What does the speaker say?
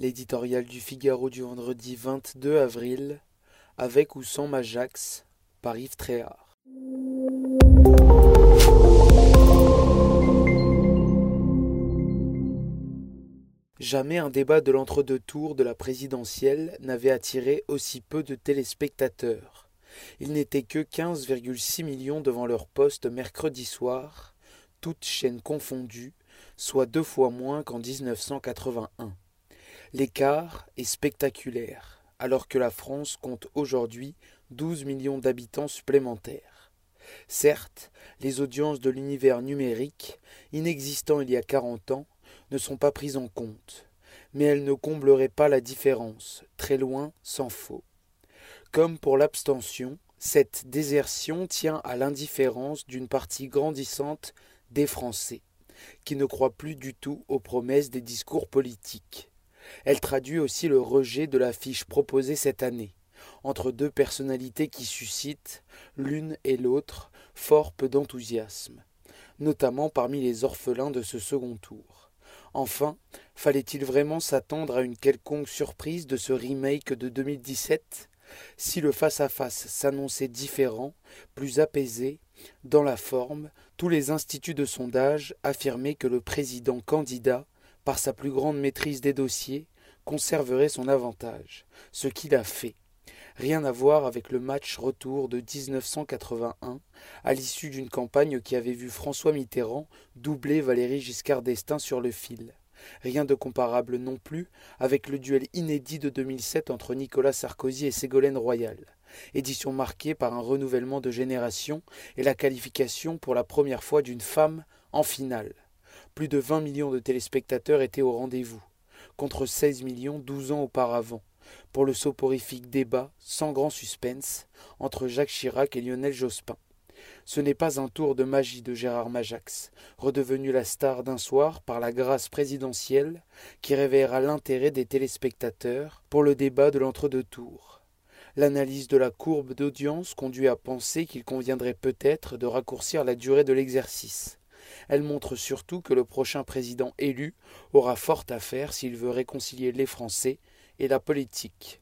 L'éditorial du Figaro du vendredi 22 avril, avec ou sans Majax, par Yves Tréhard. Jamais un débat de l'entre-deux tours de la présidentielle n'avait attiré aussi peu de téléspectateurs. Il n'était que 15,6 millions devant leur poste mercredi soir, toutes chaînes confondues, soit deux fois moins qu'en 1981. L'écart est spectaculaire, alors que la France compte aujourd'hui 12 millions d'habitants supplémentaires. Certes, les audiences de l'univers numérique, inexistant il y a 40 ans, ne sont pas prises en compte, mais elles ne combleraient pas la différence, très loin s'en faut. Comme pour l'abstention, cette désertion tient à l'indifférence d'une partie grandissante des Français, qui ne croient plus du tout aux promesses des discours politiques. Elle traduit aussi le rejet de l'affiche proposée cette année, entre deux personnalités qui suscitent, l'une et l'autre, fort peu d'enthousiasme, notamment parmi les orphelins de ce second tour. Enfin, fallait-il vraiment s'attendre à une quelconque surprise de ce remake de 2017 Si le face-à-face s'annonçait différent, plus apaisé, dans la forme, tous les instituts de sondage affirmaient que le président candidat, par sa plus grande maîtrise des dossiers, conserverait son avantage, ce qu'il a fait. Rien à voir avec le match retour de 1981, à l'issue d'une campagne qui avait vu François Mitterrand doubler Valéry Giscard d'Estaing sur le fil. Rien de comparable non plus avec le duel inédit de 2007 entre Nicolas Sarkozy et Ségolène Royal, édition marquée par un renouvellement de génération et la qualification pour la première fois d'une femme en finale. Plus de 20 millions de téléspectateurs étaient au rendez-vous, contre 16 millions 12 ans auparavant pour le soporifique débat, sans grand suspense, entre Jacques Chirac et Lionel Jospin. Ce n'est pas un tour de magie de Gérard Majax, redevenu la star d'un soir par la grâce présidentielle, qui réveillera l'intérêt des téléspectateurs pour le débat de l'entre-deux tours. L'analyse de la courbe d'audience conduit à penser qu'il conviendrait peut-être de raccourcir la durée de l'exercice. Elle montre surtout que le prochain président élu aura fort à faire s'il veut réconcilier les Français et la politique.